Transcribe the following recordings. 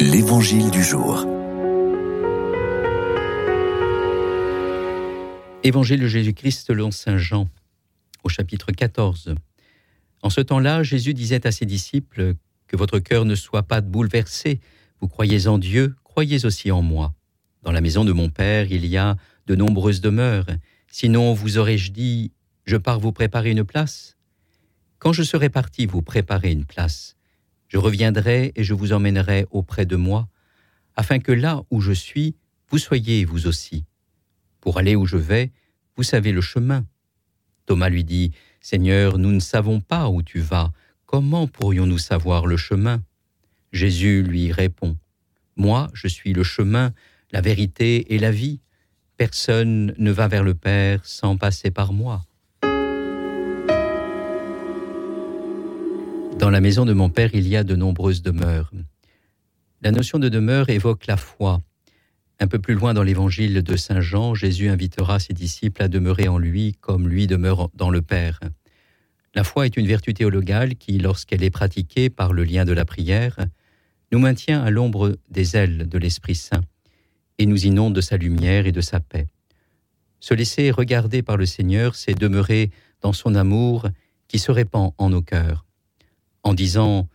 L'Évangile du jour. Évangile de Jésus-Christ selon Saint Jean, au chapitre 14. En ce temps-là, Jésus disait à ses disciples Que votre cœur ne soit pas bouleversé, vous croyez en Dieu, croyez aussi en moi. Dans la maison de mon Père, il y a de nombreuses demeures, sinon vous aurais-je dit Je pars vous préparer une place Quand je serai parti vous préparer une place, je reviendrai et je vous emmènerai auprès de moi, afin que là où je suis, vous soyez vous aussi. Pour aller où je vais, vous savez le chemin. Thomas lui dit, Seigneur, nous ne savons pas où tu vas, comment pourrions-nous savoir le chemin? Jésus lui répond, Moi, je suis le chemin, la vérité et la vie. Personne ne va vers le Père sans passer par moi. Dans la maison de mon Père, il y a de nombreuses demeures. La notion de demeure évoque la foi. Un peu plus loin dans l'évangile de Saint Jean, Jésus invitera ses disciples à demeurer en lui comme lui demeure dans le Père. La foi est une vertu théologale qui, lorsqu'elle est pratiquée par le lien de la prière, nous maintient à l'ombre des ailes de l'Esprit Saint et nous inonde de sa lumière et de sa paix. Se laisser regarder par le Seigneur, c'est demeurer dans son amour qui se répand en nos cœurs en disant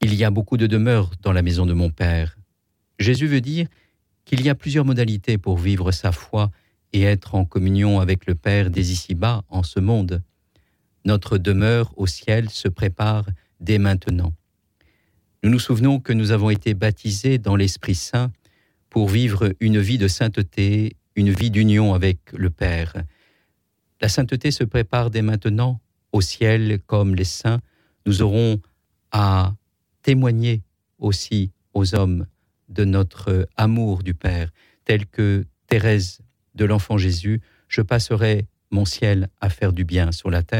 Il y a beaucoup de demeures dans la maison de mon Père. Jésus veut dire qu'il y a plusieurs modalités pour vivre sa foi et être en communion avec le Père dès ici-bas, en ce monde. Notre demeure au ciel se prépare dès maintenant. Nous nous souvenons que nous avons été baptisés dans l'Esprit Saint pour vivre une vie de sainteté, une vie d'union avec le Père. La sainteté se prépare dès maintenant au ciel comme les saints nous aurons à témoigner aussi aux hommes de notre amour du Père, tel que Thérèse de l'enfant Jésus, je passerai mon ciel à faire du bien sur la terre.